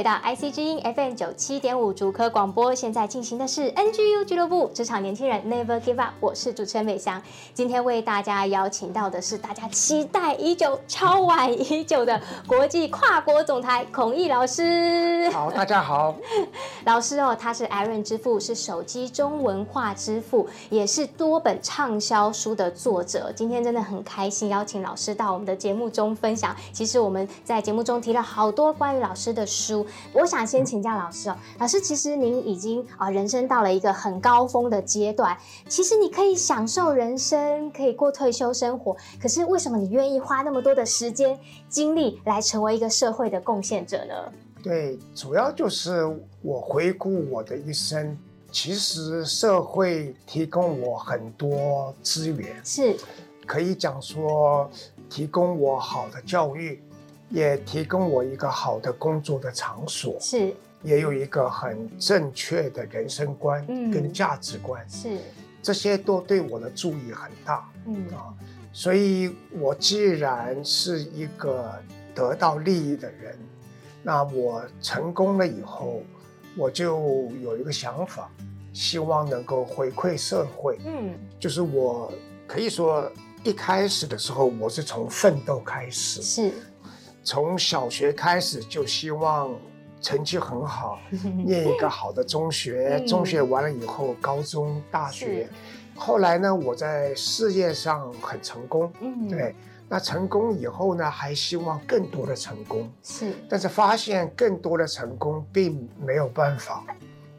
回到 IC 之音 FM 九七点五主科广播，现在进行的是 NGU 俱乐部职场年轻人 Never Give Up，我是主持人美香。今天为大家邀请到的是大家期待已久、超晚已久的国际跨国总裁孔毅老师。好，大家好。老师哦，他是 Aaron 之父，是手机中文化之父，也是多本畅销书的作者。今天真的很开心邀请老师到我们的节目中分享。其实我们在节目中提了好多关于老师的书。我想先请教老师哦，老师，其实您已经啊人生到了一个很高峰的阶段，其实你可以享受人生，可以过退休生活，可是为什么你愿意花那么多的时间精力来成为一个社会的贡献者呢？对，主要就是我回顾我的一生，其实社会提供我很多资源，是可以讲说提供我好的教育。也提供我一个好的工作的场所，是，也有一个很正确的人生观跟价值观，嗯、是，这些都对我的助益很大，嗯。啊，所以我既然是一个得到利益的人，那我成功了以后，我就有一个想法，希望能够回馈社会，嗯，就是我可以说一开始的时候，我是从奋斗开始，是。从小学开始就希望成绩很好，念一个好的中学，中学完了以后高中、大学。后来呢，我在事业上很成功，对，那成功以后呢，还希望更多的成功，是，但是发现更多的成功并没有办法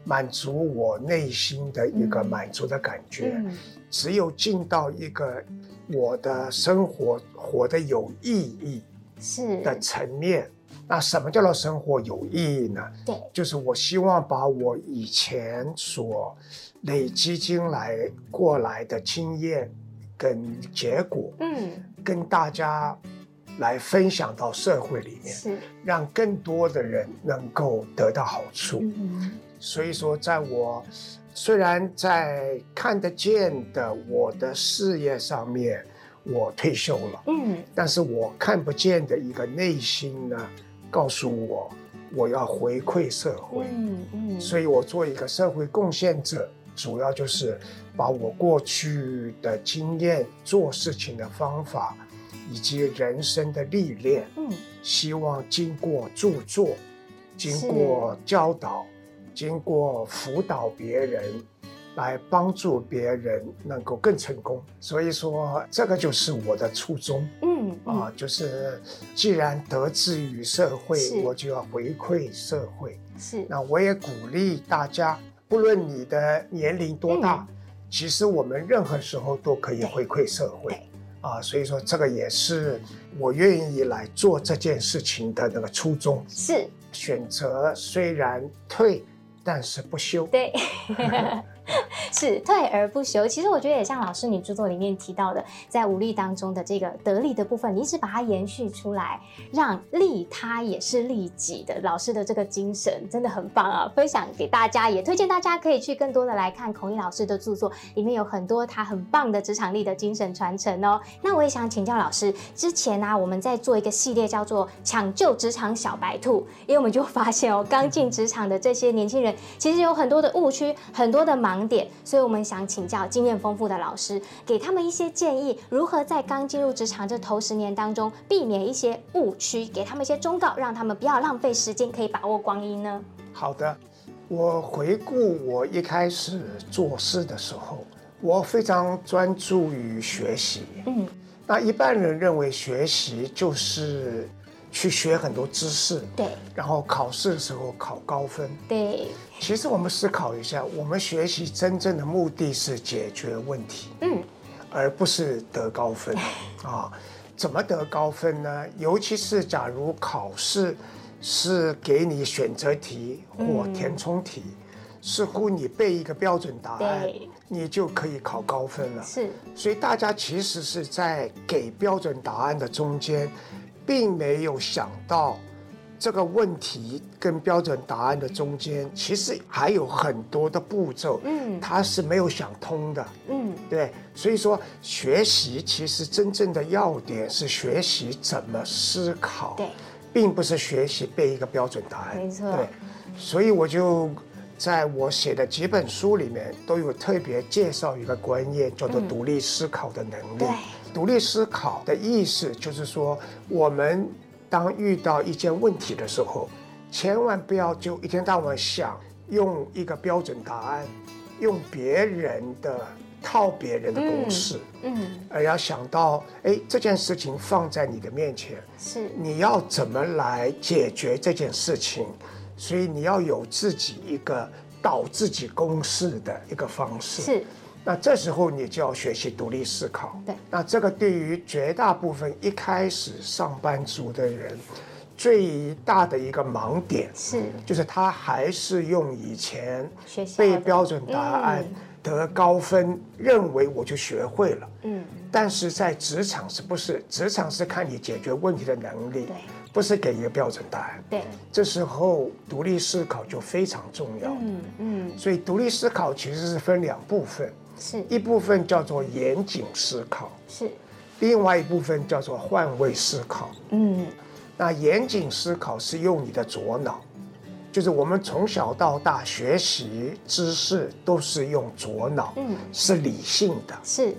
满足我内心的一个满足的感觉，只有进到一个我的生活活得有意义。是的层面，那什么叫做生活有意义呢？对，就是我希望把我以前所累积进来过来的经验跟结果，嗯，跟大家来分享到社会里面，是让更多的人能够得到好处。嗯，所以说，在我虽然在看得见的我的事业上面。我退休了，嗯，但是我看不见的一个内心呢，告诉我我要回馈社会，嗯嗯，所以我做一个社会贡献者，主要就是把我过去的经验、做事情的方法，以及人生的历练，嗯，希望经过著作、经过教导、经过辅导别人。来帮助别人能够更成功，所以说这个就是我的初衷。嗯，嗯啊，就是既然得志于社会，我就要回馈社会。是，那我也鼓励大家，不论你的年龄多大，嗯，其实我们任何时候都可以回馈社会。啊，所以说这个也是我愿意来做这件事情的那个初衷。是，选择虽然退，但是不休。对。是退而不休，其实我觉得也像老师你著作里面提到的，在武力当中的这个得力的部分，你一直把它延续出来，让利他也是利己的。老师的这个精神真的很棒啊，分享给大家，也推荐大家可以去更多的来看孔毅老师的著作，里面有很多他很棒的职场力的精神传承哦。那我也想请教老师，之前呢、我们在做一个系列叫做“抢救职场小白兔”，因为我们就发现哦，刚进职场的这些年轻人其实有很多的误区，很多的盲点。所以我们想请教经验丰富的老师，给他们一些建议，如何在刚进入职场这头十年当中，避免一些误区，给他们一些忠告，让他们不要浪费时间，可以把握光阴呢？好的，我回顾我一开始做事的时候，我非常专注于学习。嗯，那一般人认为学习就是去学很多知识，对，然后考试的时候考高分，对。其实我们思考一下，我们学习真正的目的是解决问题，嗯，而不是得高分 啊。怎么得高分呢？尤其是假如考试是给你选择题或填充题，嗯、似乎你背一个标准答案，你就可以考高分了。是，所以大家其实是在给标准答案的中间。并没有想到，这个问题跟标准答案的中间，其实还有很多的步骤，嗯，他是没有想通的，嗯，对，所以说学习其实真正的要点是学习怎么思考，对，并不是学习背一个标准答案，没错，对，所以我就在我写的几本书里面都有特别介绍一个观念，叫做独立思考的能力。嗯独立思考的意思就是说，我们当遇到一件问题的时候，千万不要就一天到晚想用一个标准答案，用别人的套别人的公式，嗯，嗯，而要想到，哎，这件事情放在你的面前，是。你要怎么来解决这件事情，所以你要有自己一个导自己公式的一个方式，是。那这时候你就要学习独立思考。对，那这个对于绝大部分一开始上班族的人，最大的一个盲点是，就是他还是用以前背标准答案得高分，认为我就学会了。嗯，但是在职场是不是？职场是看你解决问题的能力，对，不是给一个标准答案。对，这时候独立思考就非常重要。嗯嗯，所以独立思考其实是分两部分。是一部分叫做严谨思考，是另外一部分叫做换位思考。嗯，那严谨思考是用你的左脑，就是我们从小到大学习知识都是用左脑，嗯，是理性的。是，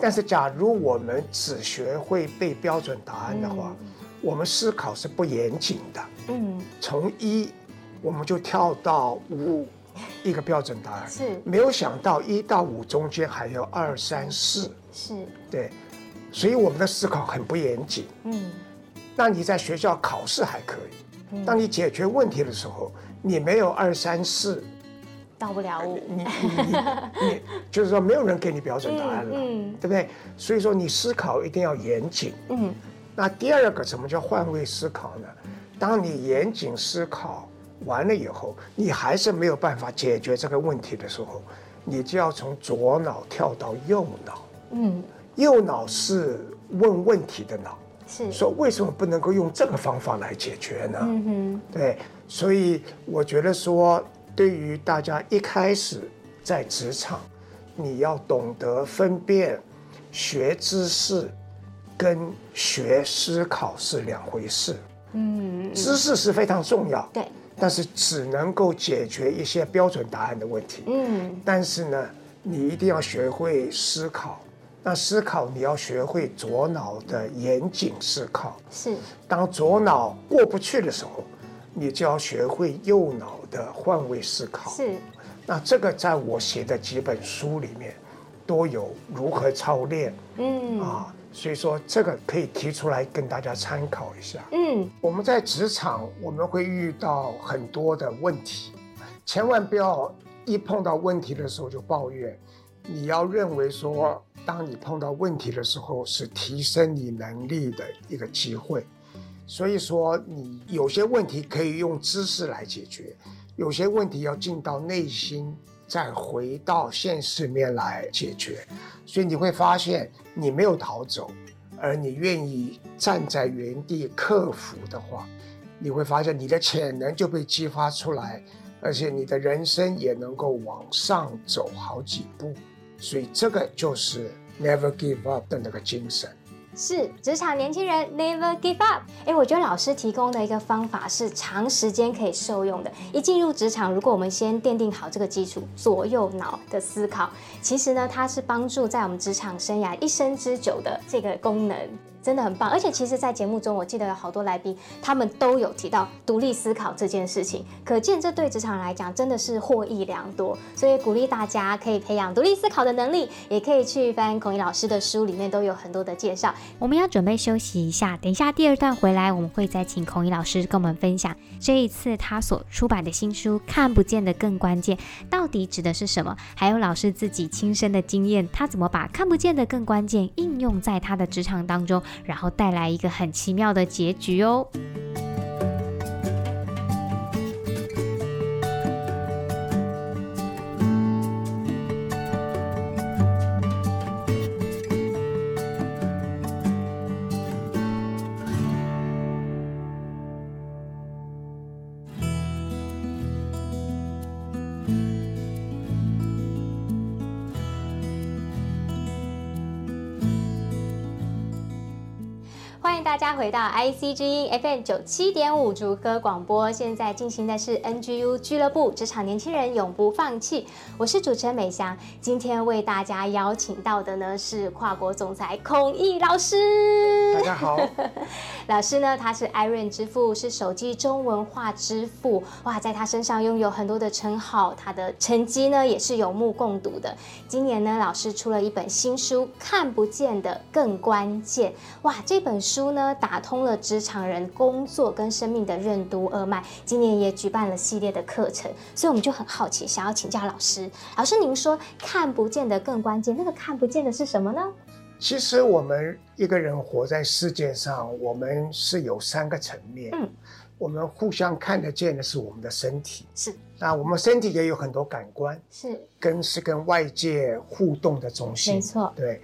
但是假如我们只学会背标准答案的话，嗯，我们思考是不严谨的。嗯，从一我们就跳到五。一个标准答案是，没有想到一到五中间还有二三四，是对，所以我们的思考很不严谨。嗯，那你在学校考试还可以，当你解决问题的时候，你没有二三四，到不了五，你你你，你 就是说没有人给你标准答案了，嗯，对不对？所以说你思考一定要严谨。嗯，那第二个什么叫换位思考呢？当你严谨思考。完了以后，你还是没有办法解决这个问题的时候，你就要从左脑跳到右脑。嗯，右脑是问问题的脑，是说为什么不能够用这个方法来解决呢？嗯哼，对，所以我觉得说，对于大家一开始在职场，你要懂得分辨学知识跟学思考是两回事。嗯，知识是非常重要。对。但是只能够解决一些标准答案的问题。嗯，但是呢，你一定要学会思考。那思考你要学会左脑的严谨思考。是。当左脑过不去的时候，你就要学会右脑的换位思考。是。那这个在我写的几本书里面都有如何操练。嗯。啊。所以说，这个可以提出来跟大家参考一下。嗯，我们在职场我们会遇到很多的问题，千万不要一碰到问题的时候就抱怨。你要认为说，当你碰到问题的时候，是提升你能力的一个机会。所以说，你有些问题可以用知识来解决，有些问题要进到内心。再回到现实面来解决，所以你会发现你没有逃走，而你愿意站在原地克服的话，你会发现你的潜能就被激发出来，而且你的人生也能够往上走好几步。所以这个就是 Never Give Up 的那个精神。是职场年轻人 Never Give Up。哎，我觉得老师提供的一个方法是长时间可以受用的。一进入职场，如果我们先奠定好这个基础，左右脑的思考，其实呢，它是帮助在我们职场生涯一生之久的这个功能。真的很棒。而且其实，在节目中，我记得有好多来宾，他们都有提到独立思考这件事情，可见这对职场来讲真的是获益良多。所以鼓励大家可以培养独立思考的能力，也可以去翻孔怡老师的书，里面都有很多的介绍。我们要准备休息一下，等一下第二段回来，我们会再请孔怡老师跟我们分享这一次他所出版的新书《看不见的更关键》到底指的是什么，还有老师自己亲身的经验，他怎么把看不见的更关键应用在他的职场当中，然后带来一个很奇妙的结局哦。大家回到 IC 之音 FM 九七点五竹歌广播，现在进行的是 NGU 俱乐部，职场年轻人永不放弃。我是主持人美香，今天为大家邀请到的呢是跨国总裁孔毅老师。大家好，老师呢他是 iRain 之父，是手机中文化之父。哇，在他身上拥有很多的称号，他的成绩呢也是有目共睹的。今年呢，老师出了一本新书《看不见的更关键》。哇，这本书呢。打通了职场人工作跟生命的任督二脉。今年也举办了系列的课程，所以我们就很好奇，想要请教老师。老师，您说看不见的更关键，那个看不见的是什么呢？其实我们一个人活在世界上，我们是有三个层面。嗯，我们互相看得见的是我们的身体，是。那我们身体也有很多感官，是跟是跟外界互动的中心。没错，对。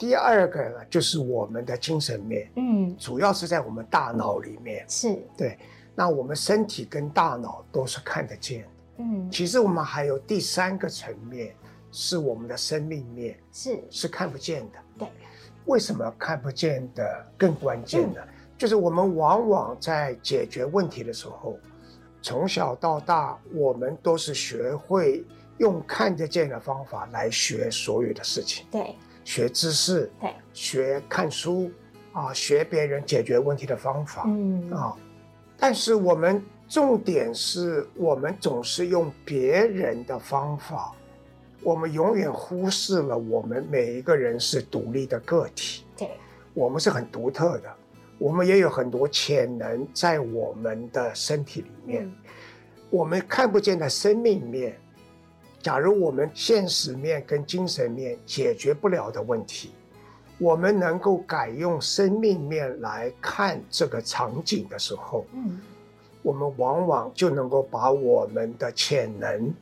第二个呢，就是我们的精神面，嗯，主要是在我们大脑里面，是对。那我们身体跟大脑都是看得见，嗯。其实我们还有第三个层面，是我们的生命面，是是看不见的。对。为什么看不见的更关键呢？嗯，就是我们往往在解决问题的时候，从小到大，我们都是学会用看得见的方法来学所有的事情。对。学知识，对，学看书，啊，学别人解决问题的方法，嗯。啊，但是我们重点是我们总是用别人的方法，我们永远忽视了我们每一个人是独立的个体，对，我们是很独特的，我们也有很多潜能在我们的身体里面，嗯，我们看不见的生命面。假如我们现实面跟精神面解决不了的问题，我们能够改用生命面来看这个场景的时候，嗯，我们往往就能够把我们的潜能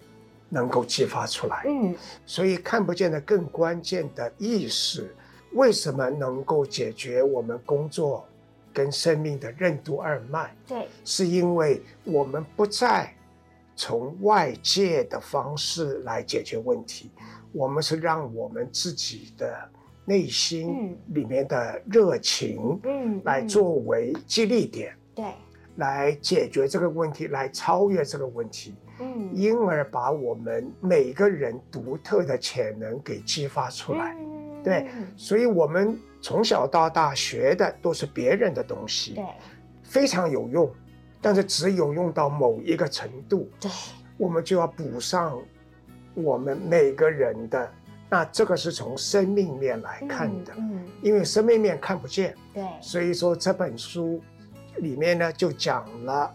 能够激发出来。嗯，所以看不见的更关键的意识，为什么能够解决我们工作跟生命的任督二脉？对，是因为我们不再。从外界的方式来解决问题，我们是让我们自己的内心里面的热情，嗯，来作为激励点，对，来解决这个问题，来超越这个问题，嗯，因而把我们每个人独特的潜能给激发出来，对，所以我们从小到大学的都是别人的东西，对，非常有用。但是只有用到某一个程度，对，我们就要补上我们每个人的。那这个是从生命面来看的，嗯，嗯，因为生命面看不见，对，所以说这本书里面呢就讲了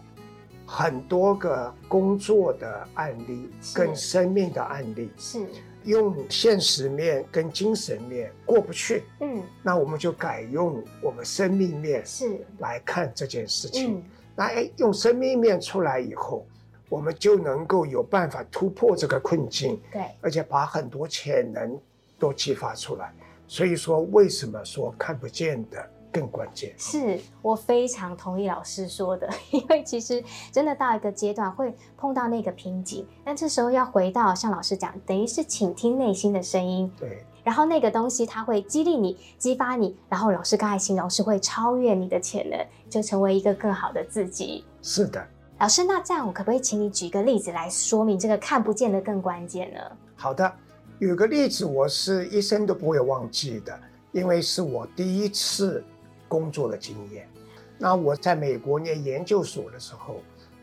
很多个工作的案例跟生命的案例，是。用现实面跟精神面过不去，嗯，那我们就改用我们生命面是。来看这件事情。嗯那哎，用生命面出来以后，我们就能够有办法突破这个困境，对，而且把很多潜能都激发出来。所以说，为什么说看不见的更关键？是我非常同意老师说的，因为其实真的到一个阶段会碰到那个瓶颈，但这时候要回到像老师讲，等于是倾听内心的声音，对。然后那个东西它会激励你、激发你，然后老师刚才形容是会超越你的潜能，就成为一个更好的自己。是的，老师，那这样我可不可以请你举个例子来说明这个看不见的更关键呢？好的，有个例子我是一生都不会忘记的，因为是我第一次工作的经验。那我在美国念研究所的时候，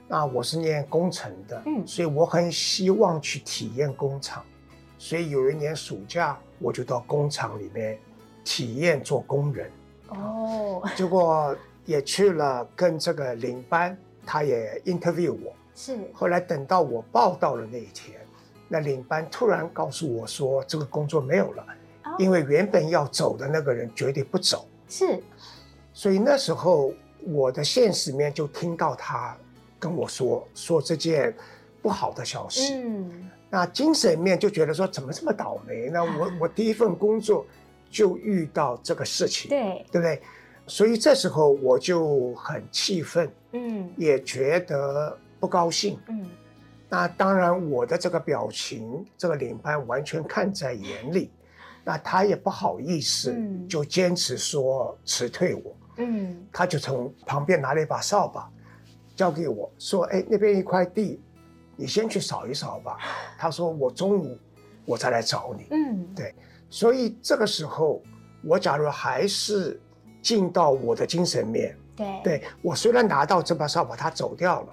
那我是念工程的，嗯，所以我很希望去体验工厂。所以有一年暑假，我就到工厂里面体验做工人。哦，结果也去了，跟这个领班，他也 interview 我。是。后来等到我报到的那一天，那领班突然告诉我说，这个工作没有了，哦，因为原本要走的那个人绝对不走。是。所以那时候我的现实面就听到他跟我说说这件不好的消息。嗯。那精神面就觉得说怎么这么倒霉呢？我 我第一份工作就遇到这个事情，对对不对？所以这时候我就很气愤，嗯，也觉得不高兴，嗯。那当然我的这个表情，这个领班完全看在眼里，那他也不好意思，嗯，就坚持说辞退我。嗯，他就从旁边拿了一把扫把，交给我说：“哎，那边一块地，你先去扫一扫吧。”他说：“我中午我再来找你。”嗯，对。所以这个时候，我假如还是进到我的精神面，对，对，我虽然拿到这把扫把，他走掉了，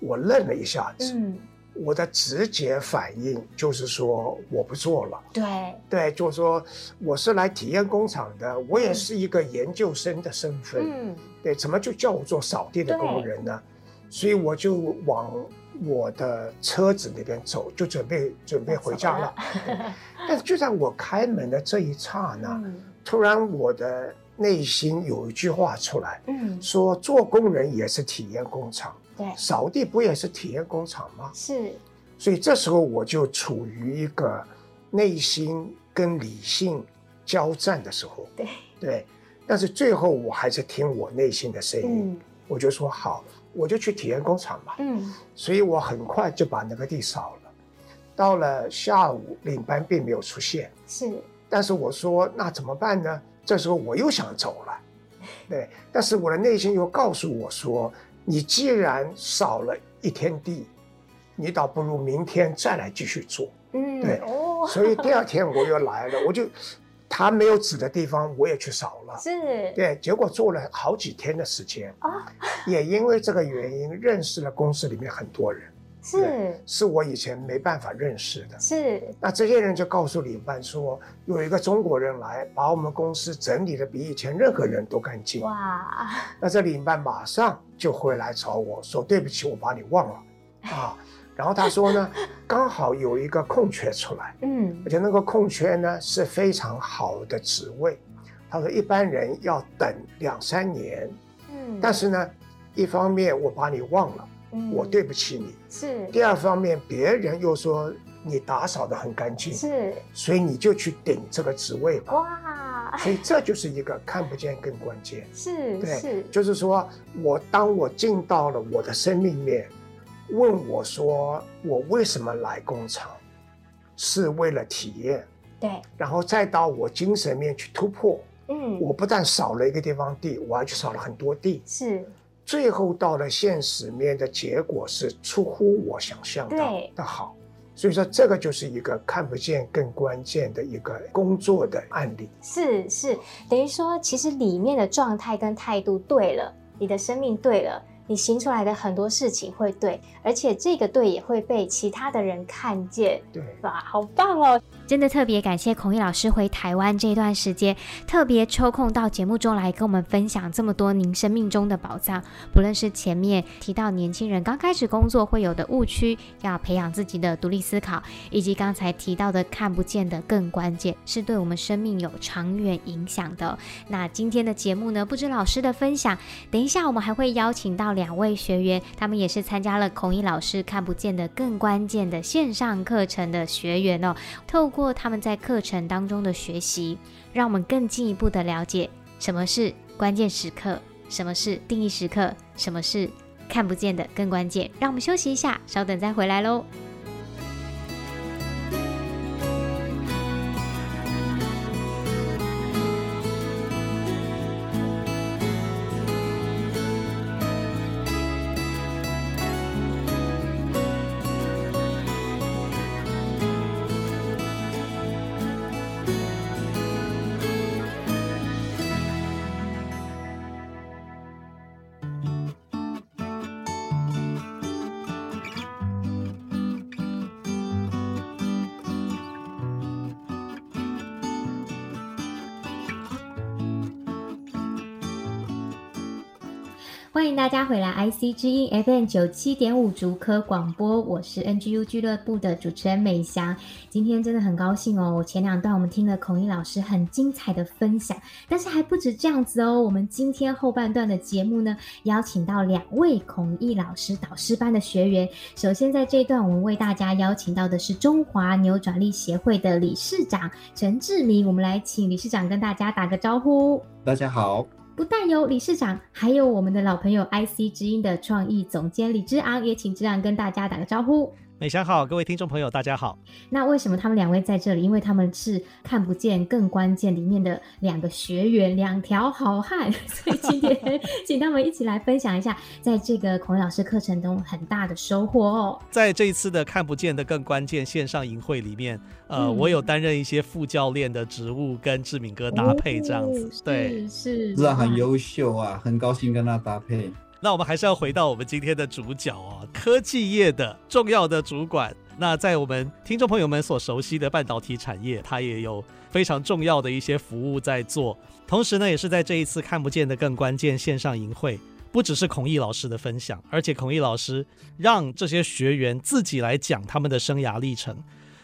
我愣了一下子。嗯。我的直觉反应就是说我不做了，对对，就是说我是来体验工厂的，我也是一个研究生的身份，嗯，对，怎么就叫我做扫地的工人呢？所以我就往我的车子那边走，就准备准备回家了。但是就在我开门的这一刹那，嗯，突然我的内心有一句话出来，嗯，说做工人也是体验工厂。对，扫地不也是体验工厂吗？是，所以这时候我就处于一个内心跟理性交战的时候。对对，但是最后我还是听我内心的声音，嗯，我就说好，我就去体验工厂嘛。嗯，所以我很快就把那个地扫了。到了下午，领班并没有出现。是，但是我说那怎么办呢？这时候我又想走了。对，但是我的内心又告诉我说。你既然扫了一天地，你倒不如明天再来继续做。嗯，对，哦，所以第二天我又来了，我就他没有指的地方，我也去扫了。是，对，结果做了好几天的时间啊，也因为这个原因认识了公司里面很多人。是，是我以前没办法认识的。是，那这些人就告诉领班说，有一个中国人来，把我们公司整理的比以前任何人都干净。哇！那这领班马上就会来找我说：“对不起，我把你忘了啊。”然后他说呢，刚好有一个空缺出来，嗯，而且那个空缺呢是非常好的职位。他说一般人要等两三年，嗯，但是呢，一方面我把你忘了。嗯、我对不起你，是。第二方面，别人又说你打扫的很干净，是。所以你就去顶这个职位吧。哇！所以这就是一个看不见更关键。是，对，是。就是说我当我进到了我的生命面，问我说我为什么来工厂，是为了体验。对。然后再到我精神面去突破。嗯。我不但少了一个地方地，我还去少了很多地。是。最后到了现实面的结果是出乎我想象的的好，所以说这个就是一个看不见更关键的一个工作的案例。是是，等于说其实里面的状态跟态度对了，你的生命对了，你行出来的很多事情会对，而且这个对也会被其他的人看见。对，哇，好棒哦！真的特别感谢孔毅老师回台湾这段时间，特别抽空到节目中来跟我们分享这么多您生命中的宝藏。不论是前面提到年轻人刚开始工作会有的误区，要培养自己的独立思考，以及刚才提到的看不见的更关键，是对我们生命有长远影响的。那今天的节目呢，不知老师的分享，等一下我们还会邀请到两位学员，他们也是参加了孔毅老师看不见的更关键的线上课程的学员哦，透过。过他们在课程当中的学习，让我们更进一步的了解什么是关键时刻，什么是定义时刻，什么是看不见的更关键。让我们休息一下，稍等再回来喽。欢迎大家回来，IC 之音 FM 九七点五竹科广播，我是 NGU 俱乐部的主持人美翔。今天真的很高兴哦，前两段我们听了孔毅老师很精彩的分享，但是还不止这样子哦。我们今天后半段的节目呢，邀请到两位孔毅老师导师班的学员。首先在这一段，我们为大家邀请到的是中华扭转力协会的理事长陈志明，我们来请理事长跟大家打个招呼。大家好。不但有理事长，还有我们的老朋友 IC 之音的创意总监李之昂，也请之昂跟大家打个招呼。美翔好，各位听众朋友，大家好。那为什么他们两位在这里？因为他们是看不见更关键里面的两个学员，两条好汉，所以今天 请他们一起来分享一下，在这个孔毅老师课程中很大的收获哦。在这一次的看不见的更关键线上营会里面，呃，嗯、我有担任一些副教练的职务，跟志敏哥搭配这样子。哦、对，是，是，是很优秀啊，很高兴跟他搭配。那我们还是要回到我们今天的主角哦，科技业的重要的主管。那在我们听众朋友们所熟悉的半导体产业，他也有非常重要的一些服务在做。同时呢，也是在这一次看不见的更关键线上营会，不只是孔毅老师的分享，而且孔毅老师让这些学员自己来讲他们的生涯历程。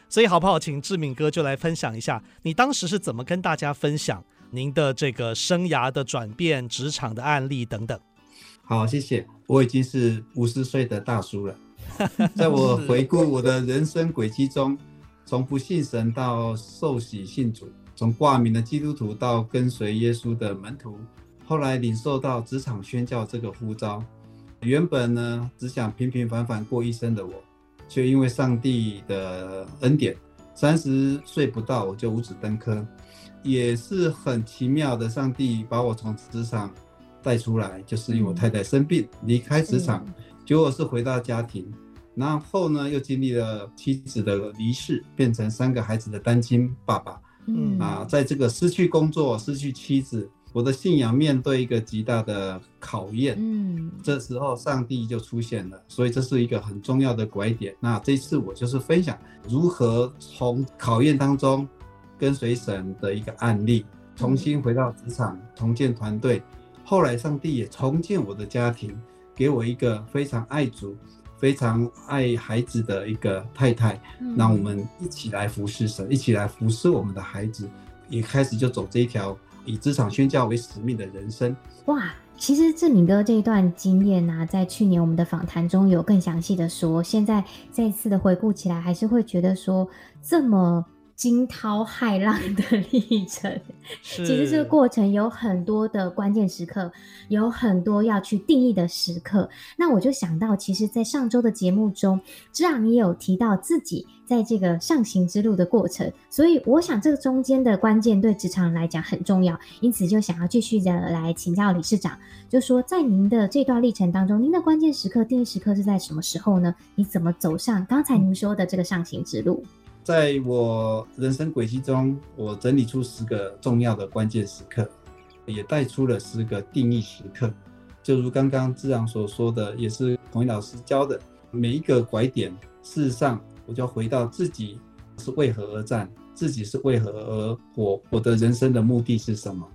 所以好不好，请志敏哥就来分享一下，你当时是怎么跟大家分享您的这个生涯的转变、职场的案例等等。好，谢谢。我已经是五十岁的大叔了。在我回顾我的人生轨迹中，从不信神到受洗信主，从挂名的基督徒到跟随耶稣的门徒，后来领受到职场宣教这个呼召。原本呢，只想平平凡凡过一生的我，却因为上帝的恩典，三十岁不到我就五子登科，也是很奇妙的。上帝把我从职场。带出来就是因为我太太生病，离开职场，结果是回到家庭，然后呢又经历了妻子的离世，变成三个孩子的单亲爸爸。嗯啊，在这个失去工作、失去妻子，我的信仰面对一个极大的考验。嗯，这时候上帝就出现了，所以这是一个很重要的拐点。那这次我就是分享如何从考验当中跟随神的一个案例，重新回到职场，重建团队。后来，上帝也重建我的家庭，给我一个非常爱主、非常爱孩子的一个太太，嗯、让我们一起来服侍神，一起来服侍我们的孩子，也开始就走这一条以职场宣教为使命的人生。哇，其实志明哥这一段经验呢、啊，在去年我们的访谈中有更详细的说，现在再一次的回顾起来，还是会觉得说这么。惊涛骇浪的历程，其实这个过程有很多的关键时刻，有很多要去定义的时刻。那我就想到，其实，在上周的节目中，之昂也有提到自己在这个上行之路的过程，所以我想这个中间的关键对职场来讲很重要，因此就想要继续的来请教理事长，就说在您的这段历程当中，您的关键时刻、定义时刻是在什么时候呢？你怎么走上刚才您说的这个上行之路？在我人生轨迹中，我整理出十个重要的关键时刻，也带出了十个定义时刻。就如刚刚志昂所说的，也是孔毅老师教的，每一个拐点，事实上我就回到自己是为何而战，自己是为何而活，我的人生的目的是什么？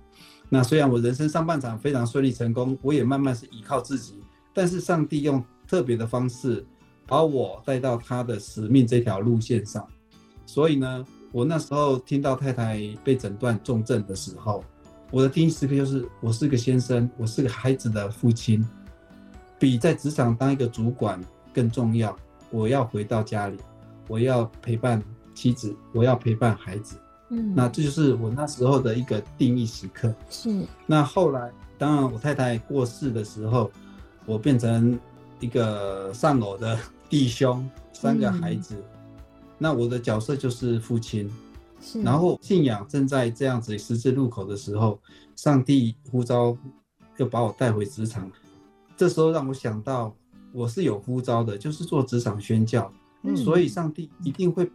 那虽然我人生上半场非常顺利成功，我也慢慢是依靠自己，但是上帝用特别的方式把我带到他的使命这条路线上。所以呢，我那时候听到太太被诊断重症的时候，我的第一时刻就是，我是个先生，我是个孩子的父亲，比在职场当一个主管更重要。我要回到家里，我要陪伴妻子，我要陪伴孩子。嗯，那这就是我那时候的一个定义时刻。是。那后来，当然我太太过世的时候，我变成一个丧偶的弟兄，三个孩子。嗯那我的角色就是父亲，然后信仰正在这样子十字路口的时候，上帝呼召，又把我带回职场。这时候让我想到，我是有呼召的，就是做职场宣教。嗯。所以上帝一定会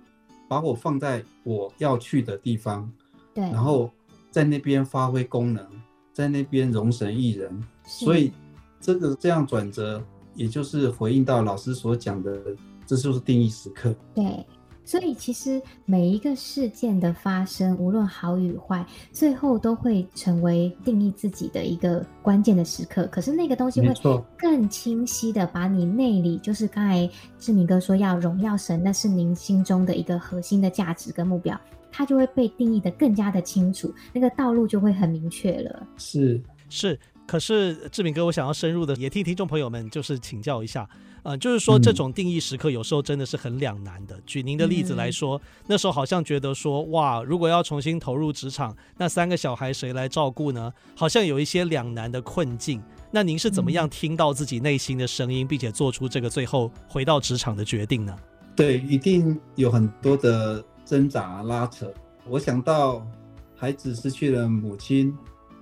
把我放在我要去的地方，对。然后在那边发挥功能，在那边容神益人。所以这个这样转折，也就是回应到老师所讲的，这就是定义时刻。对。所以其实每一个事件的发生，无论好与坏，最后都会成为定义自己的一个关键的时刻。可是那个东西会更清晰的把你内里，就是刚才志明哥说要荣耀神，那是您心中的一个核心的价值跟目标，它就会被定义得更加的清楚，那个道路就会很明确了。是是。可是志明哥，我想要深入的也替听众朋友们就是请教一下，呃，就是说这种定义时刻有时候真的是很两难的。举您的例子来说，那时候好像觉得说，哇，如果要重新投入职场，那三个小孩谁来照顾呢？好像有一些两难的困境。那您是怎么样听到自己内心的声音，并且做出这个最后回到职场的决定呢？对，一定有很多的挣扎拉扯。我想到孩子失去了母亲。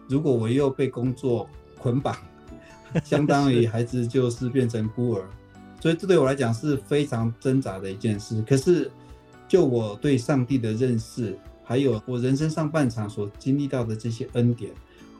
如果我又被工作捆绑，相当于孩子就是变成孤儿，所以这对我来讲是非常挣扎的一件事。可是，就我对上帝的认识，还有我人生上半场所经历到的这些恩典，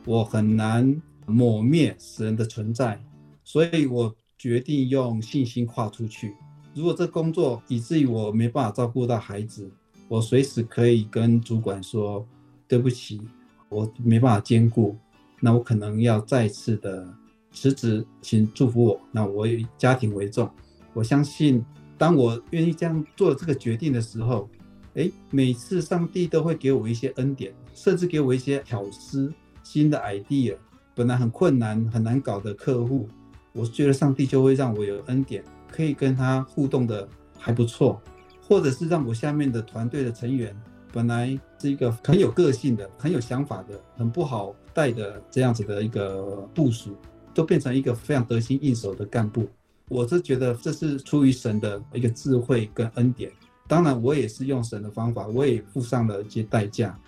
我很难抹灭神的存在，所以我决定用信心跨出去。如果这工作以至于我没办法照顾到孩子，我随时可以跟主管说对不起。我没办法兼顾，那我可能要再次的辞职，请祝福我。那我以家庭为重，我相信当我愿意这样做这个决定的时候，诶，每次上帝都会给我一些恩典，甚至给我一些巧思、新的 idea。本来很困难、很难搞的客户，我觉得上帝就会让我有恩典，可以跟他互动的还不错，或者是让我下面的团队的成员。本来是一个很有个性的、很有想法的、很不好带的这样子的一个部署，都变成一个非常得心应手的干部。我是觉得这是出于神的一个智慧跟恩典。当然，我也是用神的方法，我也付上了一些代价。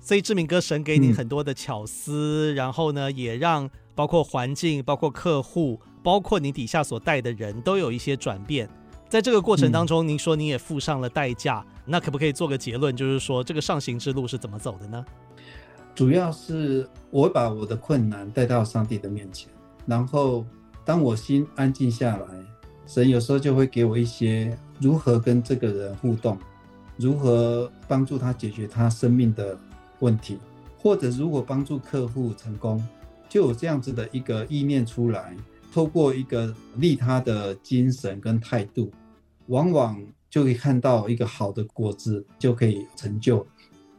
所以志明哥，神给你很多的巧思，嗯、然后呢，也让包括环境、包括客户、包括你底下所带的人都有一些转变。在这个过程当中，您说您也付上了代价，嗯、那可不可以做个结论，就是说这个上行之路是怎么走的呢？主要是我把我的困难带到上帝的面前，然后当我心安静下来，神有时候就会给我一些如何跟这个人互动，如何帮助他解决他生命的问题，或者如果帮助客户成功，就有这样子的一个意念出来。透过一个利他的精神跟态度，往往就可以看到一个好的果子，就可以成就。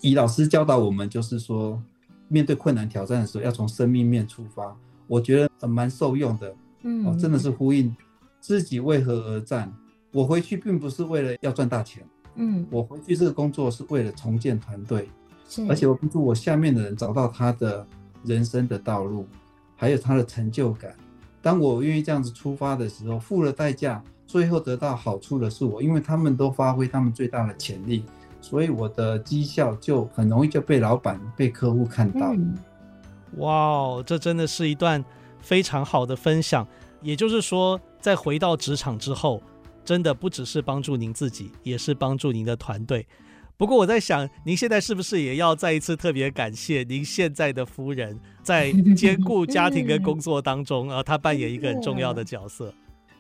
以老师教导我们，就是说，面对困难挑战的时候，要从生命面出发。我觉得蛮受用的，嗯、哦，真的是呼应自己为何而战。我回去并不是为了要赚大钱，嗯，我回去这个工作是为了重建团队，是，而且我帮助我下面的人找到他的人生的道路，还有他的成就感。当我愿意这样子出发的时候，付了代价，最后得到好处的是我，因为他们都发挥他们最大的潜力，所以我的绩效就很容易就被老板、被客户看到。嗯。哇哦，这真的是一段非常好的分享。也就是说，在回到职场之后，真的不只是帮助您自己，也是帮助您的团队。不过我在想，您现在是不是也要再一次特别感谢您现在的夫人，在兼顾家庭跟工作当中啊，她扮演一个很重要的角色。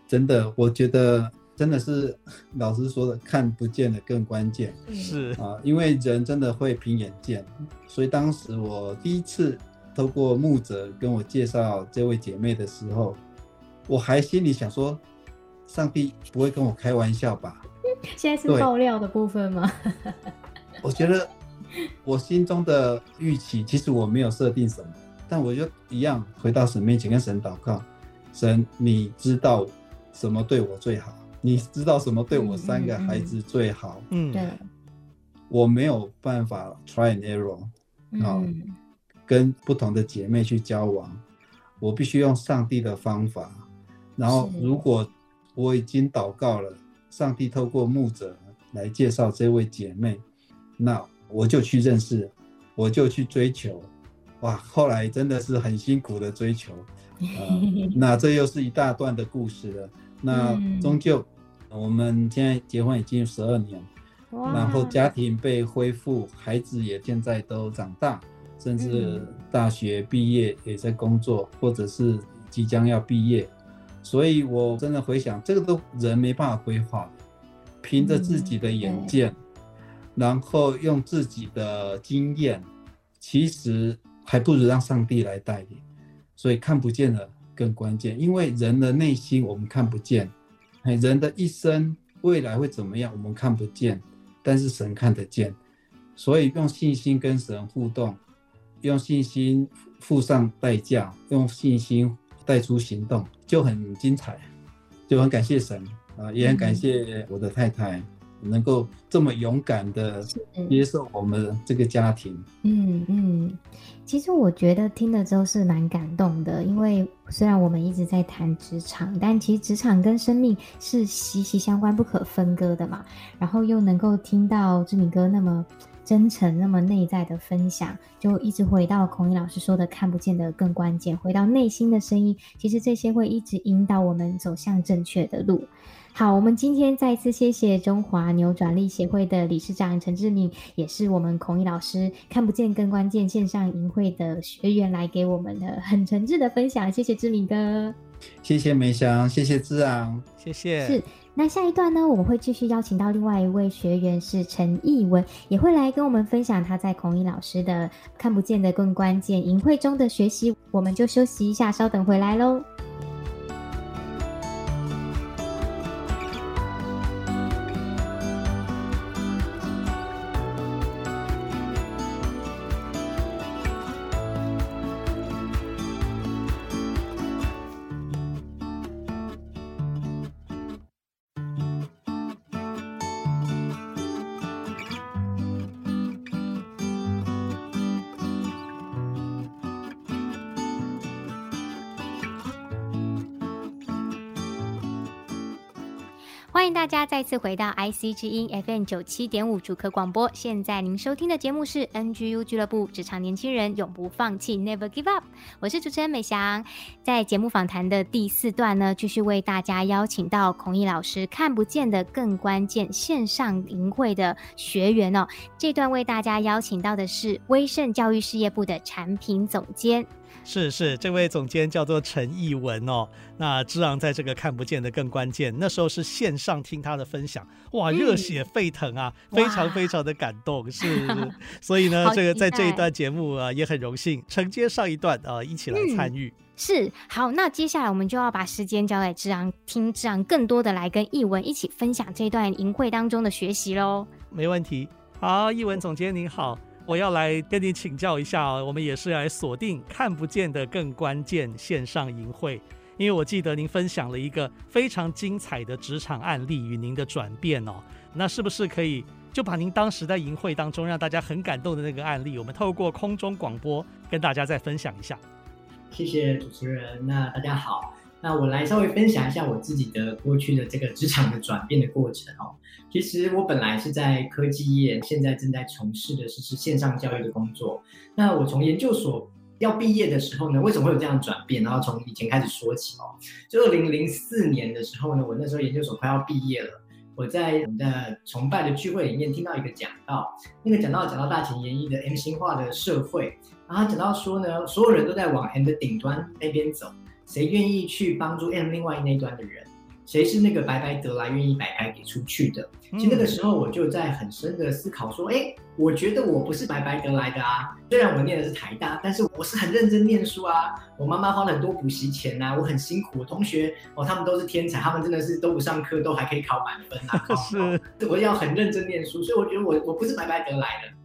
真的，我觉得真的是老师说的，看不见的更关键。是啊，因为人真的会凭眼见，所以当时我第一次透过牧者跟我介绍这位姐妹的时候，我还心里想说，上帝不会跟我开玩笑吧？现在是爆料的部分吗？我觉得我心中的预期，其实我没有设定什么，但我就一样回到神面前跟神祷告。神，你知道什么对我最好？你知道什么对我三个孩子最好？嗯，对。我没有办法 try and error，好，跟不同的姐妹去交往，我必须用上帝的方法。然后，如果我已经祷告了。上帝透过牧者来介绍这位姐妹，那我就去认识，我就去追求，哇！后来真的是很辛苦的追求，呃、那这又是一大段的故事了。那终究我们现在结婚已经十二年，然后家庭被恢复，孩子也现在都长大，甚至大学毕业也在工作，或者是即将要毕业。所以，我真的回想，这个都人没办法规划的，凭着自己的眼见，然后用自己的经验，其实还不如让上帝来带领。所以看不见的更关键，因为人的内心我们看不见，人的一生未来会怎么样我们看不见，但是神看得见。所以用信心跟神互动，用信心付上代价，用信心带出行动，就很精彩，就很感谢神啊，也很感谢我的太太。能够这么勇敢的接受我们这个家庭，嗯嗯，其实我觉得听了之后是蛮感动的，因为虽然我们一直在谈职场，但其实职场跟生命是息息相关、不可分割的嘛。然后又能够听到志明哥那么真诚、那么内在的分享，就一直回到孔乙老师说的“看不见的更关键”，回到内心的声音，其实这些会一直引导我们走向正确的路。好，我们今天再一次谢谢中华扭转力协会的理事长陈志明，也是我们孔乙老师看不见更关键线上营会的学员来给我们的很诚挚的分享，谢谢志明哥，谢谢梅香，谢谢志昂，谢谢。是，那下一段呢，我们会继续邀请到另外一位学员是陈艺文，也会来跟我们分享他在孔乙老师的看不见的更关键营会中的学习，我们就休息一下，稍等回来喽。迎大家再次回到 IC 之音 FM 九七点五主客广播。现在您收听的节目是 NGU 俱乐部，职场年轻人永不放弃，Never Give Up。我是主持人美翔。在节目访谈的第四段呢，继续为大家邀请到孔毅老师看不见的更关键线上营会的学员哦。这段为大家邀请到的是威盛教育事业部的产品总监。是是，这位总监叫做陈艺文哦。那志昂在这个看不见的更关键，那时候是线上听他的分享，哇，热血沸腾啊，嗯、非常非常的感动。是，所以呢，这个在这一段节目啊，也很荣幸承接上一段啊，一起来参与。嗯、是，好，那接下来我们就要把时间交给志昂，听志昂更多的来跟艺文一起分享这段营会当中的学习喽。没问题。好，艺文总监您好。我要来跟你请教一下啊，我们也是来锁定看不见的更关键线上营会，因为我记得您分享了一个非常精彩的职场案例与您的转变哦，那是不是可以就把您当时在营会当中让大家很感动的那个案例，我们透过空中广播跟大家再分享一下？谢谢主持人，那大家好。那我来稍微分享一下我自己的过去的这个职场的转变的过程哦。其实我本来是在科技业，现在正在从事的是是线上教育的工作。那我从研究所要毕业的时候呢，为什么会有这样转变？然后从以前开始说起哦。就二零零四年的时候呢，我那时候研究所快要毕业了，我在我们的崇拜的聚会里面听到一个讲道，那个讲道讲到大前研一的 M 型化的社会，然后讲到说呢，所有人都在往 M 的顶端那边走。谁愿意去帮助 M 另外那一端的人？谁是那个白白得来、愿意白白给出去的？其实那个时候我就在很深的思考，说：哎、欸，我觉得我不是白白得来的啊。虽然我念的是台大，但是我是很认真念书啊。我妈妈花了很多补习钱啊，我很辛苦。我同学哦，他们都是天才，他们真的是都不上课，都还可以考满分啊。是，我要很认真念书，所以我觉得我我不是白白得来的。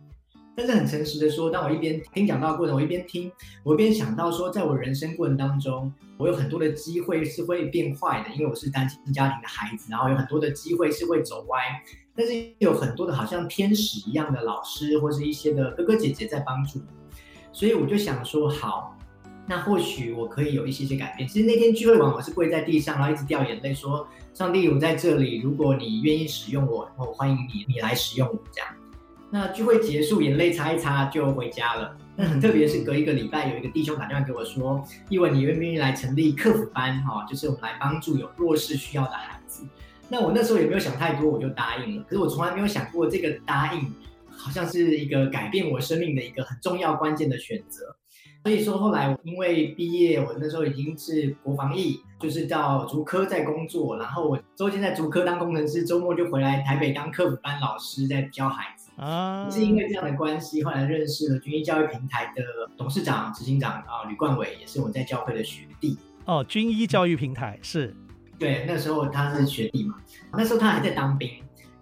但是很诚实的说，当我一边听讲到过程，我一边听，我一边想到说，在我人生过程当中，我有很多的机会是会变坏的，因为我是单亲家庭的孩子，然后有很多的机会是会走歪，但是有很多的好像天使一样的老师或是一些的哥哥姐姐在帮助，所以我就想说，好，那或许我可以有一些些改变。其实那天聚会完，我是跪在地上，然后一直掉眼泪，说：上帝，我在这里，如果你愿意使用我，我欢迎你，你来使用我，这样。那聚会结束，眼泪擦一擦就回家了。那很特别的是，隔一个礼拜，有一个弟兄打电话给我说：“一文，你愿不愿意来成立客服班？哈，就是我们来帮助有弱势需要的孩子。”那我那时候也没有想太多，我就答应了。可是我从来没有想过，这个答应好像是一个改变我生命的一个很重要关键的选择。所以说后来我因为毕业，我那时候已经是国防役，就是到竹科在工作，然后我周间在竹科当工程师，周末就回来台北当客服班老师，在教孩子。啊，是因为这样的关系，后来认识了军医教育平台的董事长、执行长啊，吕冠伟，也是我在教会的学弟。哦，军医教育平台是，对，那时候他是学弟嘛，那时候他还在当兵，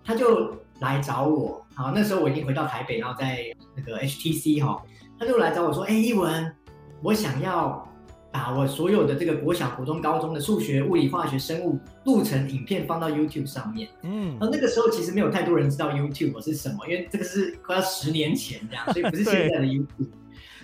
他就来找我。好，那时候我已经回到台北，然后在那个 HTC 哈。他就来找我说：“哎，一文，我想要把我所有的这个国小、国中、高中的数学、物理、化学、生物录成影片放到 YouTube 上面。”嗯，那那个时候其实没有太多人知道 YouTube 是什么，因为这个是快要十年前这样，所以不是 现在的 YouTube。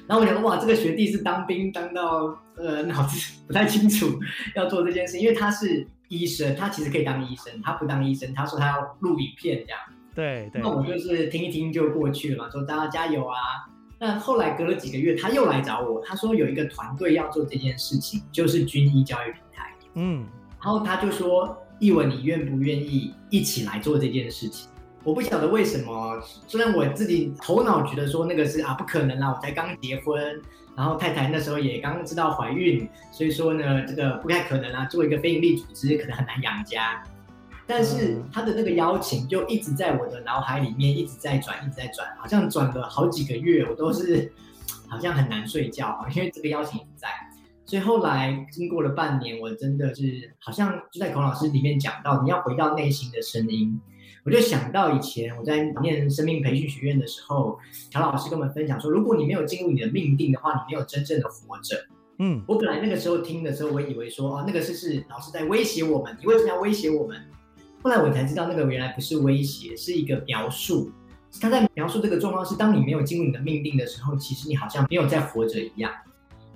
然后我想说，哇，这个学弟是当兵当到呃脑子 不太清楚要做这件事，因为他是医生，他其实可以当医生，他不当医生，他说他要录影片这样。对对。那我就是听一听就过去了嘛，说大家加油啊。那后来隔了几个月，他又来找我，他说有一个团队要做这件事情，就是军医教育平台。嗯，然后他就说：“一文，你愿不愿意一起来做这件事情？”我不晓得为什么，虽然我自己头脑觉得说那个是啊不可能啦，我才刚结婚，然后太太那时候也刚知道怀孕，所以说呢，这个不太可能啊，做一个非营利组织可能很难养家。但是他的那个邀请就一直在我的脑海里面一直在转，一直在转，好像转了好几个月，我都是好像很难睡觉，因为这个邀请一直在。所以后来经过了半年，我真的是好像就在孔老师里面讲到，你要回到内心的声音。我就想到以前我在念生命培训学院的时候，乔老师跟我们分享说，如果你没有进入你的命定的话，你没有真正的活着。嗯，我本来那个时候听的时候，我以为说，哦，那个是是老师在威胁我们，你为什么要威胁我们？后来我才知道，那个原来不是威胁，是一个描述。他在描述这个状况是，当你没有进入你的命定的时候，其实你好像没有在活着一样。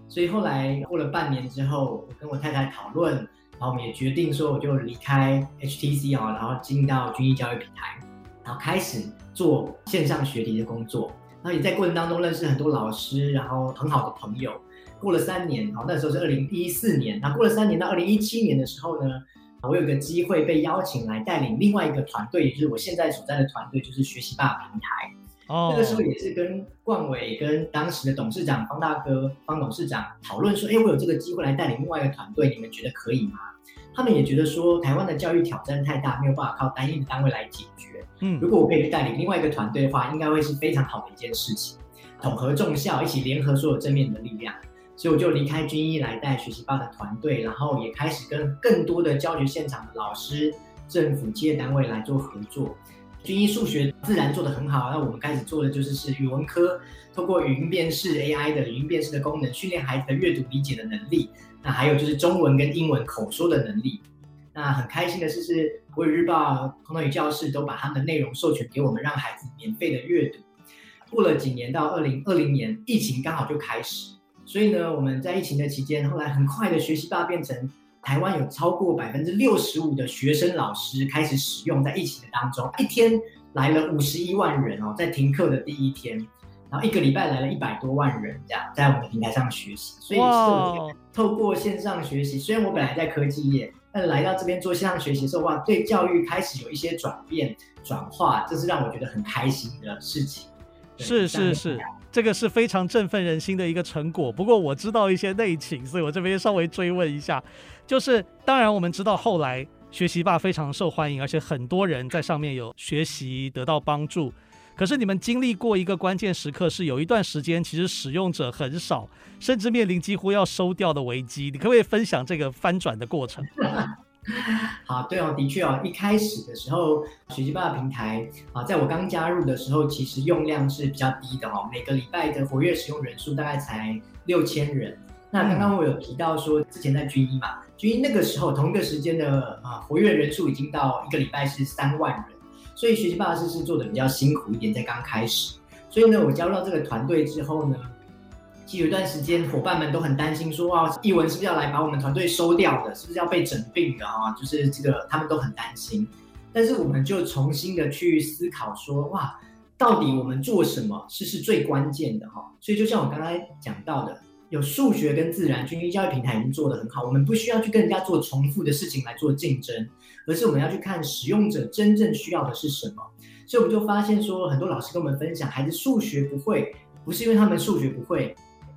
所以后来过了半年之后，我跟我太太讨论，然后我们也决定说，我就离开 HTC 啊，然后进到军医教育平台，然后开始做线上学习的工作。然后也在过程当中认识很多老师，然后很好的朋友。过了三年，然后那时候是二零一四年，那过了三年到二零一七年的时候呢，我有个机会被邀请来带领另外一个团队，也就是我现在所在的团队，就是学习霸平台。哦，那个时候也是跟冠伟、跟当时的董事长方大哥、方董事长讨论说：“哎，我有这个机会来带领另外一个团队，你们觉得可以吗？”他们也觉得说，台湾的教育挑战太大，没有办法靠单一的单位来解决。嗯，如果我可以去带领另外一个团队的话，应该会是非常好的一件事情，统合众效，一起联合所有正面的力量。所以我就离开军医来带学习吧的团队，然后也开始跟更多的教学现场的老师、政府、企业单位来做合作。军医数学自然做得很好，那我们开始做的就是是语文科，透过语音辨识 AI 的语音辨识的功能，训练孩子的阅读理解的能力。那还有就是中文跟英文口说的能力。那很开心的是，是国语日报、空中语教室都把他们的内容授权给我们，让孩子免费的阅读。过了几年，到二零二零年，疫情刚好就开始。所以呢，我们在疫情的期间，后来很快的学习吧变成台湾有超过百分之六十五的学生老师开始使用，在疫情的当中，一天来了五十一万人哦，在停课的第一天，然后一个礼拜来了一百多万人这样，在我们的平台上学习。所以是透过线上学习，虽然我本来在科技业，但来到这边做线上学习的时候，哇，对教育开始有一些转变转化，这是让我觉得很开心的事情。是是是。这个是非常振奋人心的一个成果。不过我知道一些内情，所以我这边稍微追问一下。就是当然我们知道后来学习吧非常受欢迎，而且很多人在上面有学习得到帮助。可是你们经历过一个关键时刻，是有一段时间其实使用者很少，甚至面临几乎要收掉的危机。你可不可以分享这个翻转的过程？好，对哦，的确哦，一开始的时候，学习爸平台啊，在我刚加入的时候，其实用量是比较低的哦，每个礼拜的活跃使用人数大概才六千人。那刚刚我有提到说，之前在军医嘛，军医那个时候同一个时间的啊活跃人数已经到一个礼拜是三万人，所以学习爸是是做的比较辛苦一点，在刚开始。所以呢，我加入到这个团队之后呢。有一段时间，伙伴们都很担心，说：“哇，一文是不是要来把我们团队收掉的？是不是要被整并的啊？”就是这个，他们都很担心。但是我们就重新的去思考，说：“哇，到底我们做什么是是最关键的哈？”所以就像我刚才讲到的，有数学跟自然，军医教育平台已经做得很好，我们不需要去跟人家做重复的事情来做竞争，而是我们要去看使用者真正需要的是什么。所以我们就发现说，很多老师跟我们分享，孩子数学不会，不是因为他们数学不会。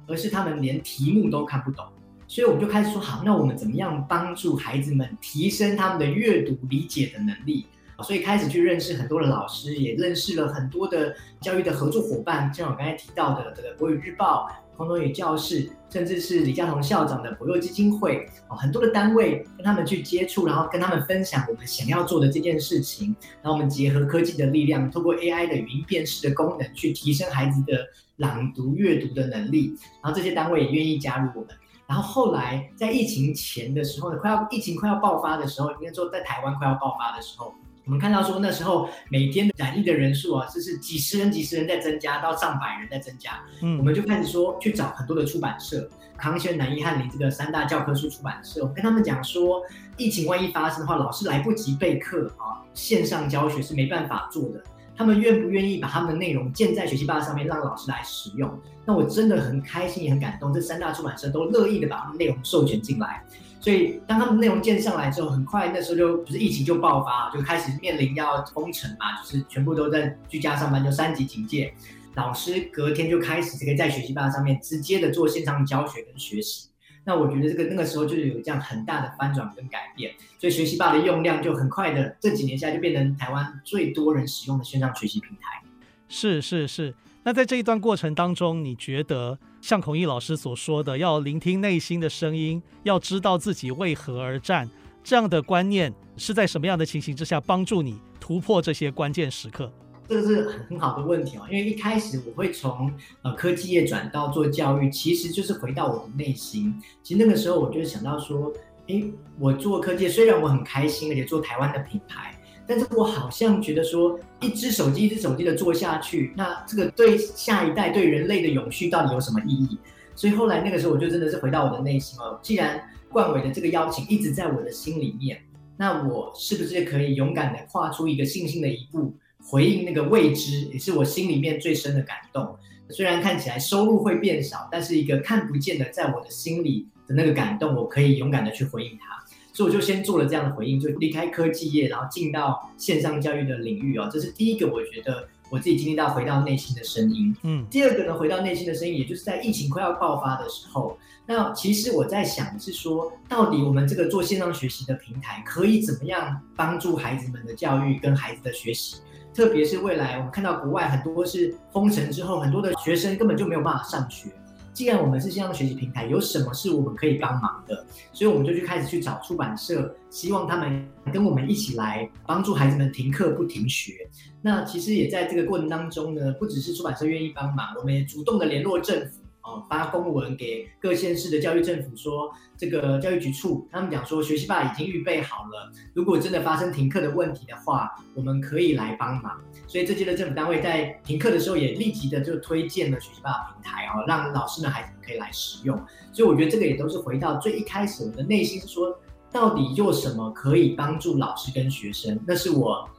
而是他们连题目都看不懂。所以我们就开始说，好，那我们怎么样帮助孩子们提升他们的阅读理解的能力？所以开始去认识很多的老师，也认识了很多的教育的合作伙伴，像我刚才提到的这个国语日报、空中语教室，甚至是李家彤校长的博幼基金会，哦，很多的单位跟他们去接触，然后跟他们分享我们想要做的这件事情，然后我们结合科技的力量，透过 AI 的语音辨识的功能，去提升孩子的朗读阅读的能力，然后这些单位也愿意加入我们。然后后来在疫情前的时候，快要疫情快要爆发的时候，应该说在台湾快要爆发的时候，我们看到说那时候每天染疫的人数啊，就是几十人、几十人在增加，到上百人在增加。嗯，我们就开始说去找很多的出版社，康轩、南一、翰林这个三大教科书出版社，我跟他们讲说，疫情万一发生的话，老师来不及备课啊，线上教学是没办法做的。他们愿不愿意把他们的内容建在学习吧上面，让老师来使用？那我真的很开心，也很感动。这三大出版社都乐意的把他们内容授权进来。所以当他们内容建上来之后，很快那时候就不是疫情就爆发，就开始面临要封城嘛，就是全部都在居家上班，就三级警戒。老师隔天就开始这个在学习吧上面直接的做线上教学跟学习。那我觉得这个那个时候就有这样很大的翻转跟改变，所以学习吧的用量就很快的这几年下来就变成台湾最多人使用的线上学习平台。是是是。那在这一段过程当中，你觉得像孔毅老师所说的，要聆听内心的声音，要知道自己为何而战，这样的观念是在什么样的情形之下帮助你突破这些关键时刻？这个是很很好的问题哦，因为一开始我会从呃科技业转到做教育，其实就是回到我的内心。其实那个时候我就想到说，诶，我做科技虽然我很开心，而且做台湾的品牌，但是我好像觉得说，一只手机一只手机的做下去，那这个对下一代对人类的永续到底有什么意义？所以后来那个时候我就真的是回到我的内心哦，既然冠伟的这个邀请一直在我的心里面，那我是不是可以勇敢的跨出一个信心的一步？回应那个未知，也是我心里面最深的感动。虽然看起来收入会变少，但是一个看不见的，在我的心里的那个感动，我可以勇敢的去回应它。所以我就先做了这样的回应，就离开科技业，然后进到线上教育的领域哦。这是第一个，我觉得我自己经历到回到内心的声音。嗯，第二个呢，回到内心的声音，也就是在疫情快要爆发的时候，那其实我在想的是说，到底我们这个做线上学习的平台，可以怎么样帮助孩子们的教育跟孩子的学习？特别是未来，我们看到国外很多是封城之后，很多的学生根本就没有办法上学。既然我们是线上学习平台，有什么是我们可以帮忙的？所以我们就去开始去找出版社，希望他们跟我们一起来帮助孩子们停课不停学。那其实也在这个过程当中呢，不只是出版社愿意帮忙，我们也主动的联络政府。哦，发公文给各县市的教育政府说，这个教育局处，他们讲说学习霸已经预备好了，如果真的发生停课的问题的话，我们可以来帮忙。所以这届的政府单位在停课的时候也立即的就推荐了学习霸平台哦，让老师们孩子们可以来使用。所以我觉得这个也都是回到最一开始，我的内心说，到底有什么可以帮助老师跟学生？那是我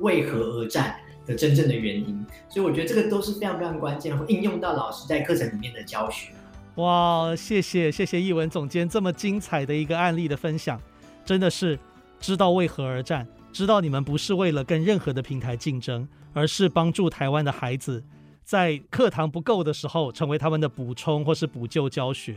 为何而战的真正的原因，所以我觉得这个都是非常非常关键，会应用到老师在课程里面的教学。哇，谢谢谢谢艺文总监这么精彩的一个案例的分享，真的是知道为何而战，知道你们不是为了跟任何的平台竞争，而是帮助台湾的孩子在课堂不够的时候成为他们的补充或是补救教学，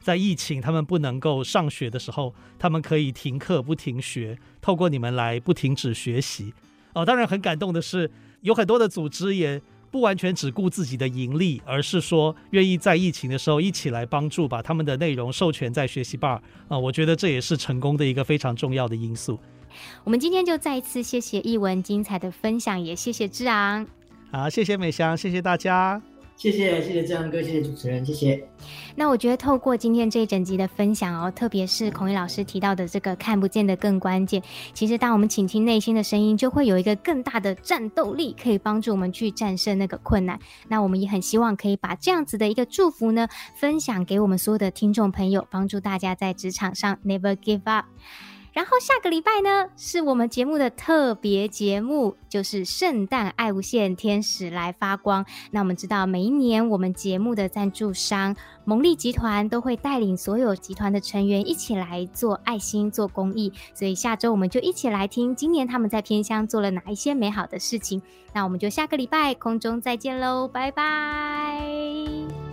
在疫情他们不能够上学的时候，他们可以停课不停学，透过你们来不停止学习。哦，当然很感动的是。有很多的组织也不完全只顾自己的盈利，而是说愿意在疫情的时候一起来帮助，把他们的内容授权在学习吧啊，我觉得这也是成功的一个非常重要的因素。我们今天就再一次谢谢艺文精彩的分享，也谢谢志昂。好，谢谢美香，谢谢大家。谢谢谢谢之昂哥，谢谢主持人，谢谢。那我觉得透过今天这一整集的分享哦，特别是孔毅老师提到的这个看不见的更关键。其实当我们倾听内心的声音，就会有一个更大的战斗力，可以帮助我们去战胜那个困难。那我们也很希望可以把这样子的一个祝福呢，分享给我们所有的听众朋友，帮助大家在职场上 never give up。然后下个礼拜呢，是我们节目的特别节目，就是圣诞爱无限，天使来发光。那我们知道，每一年我们节目的赞助商蒙利集团都会带领所有集团的成员一起来做爱心、做公益。所以下周我们就一起来听，今年他们在偏乡做了哪一些美好的事情。那我们就下个礼拜空中再见喽，拜拜。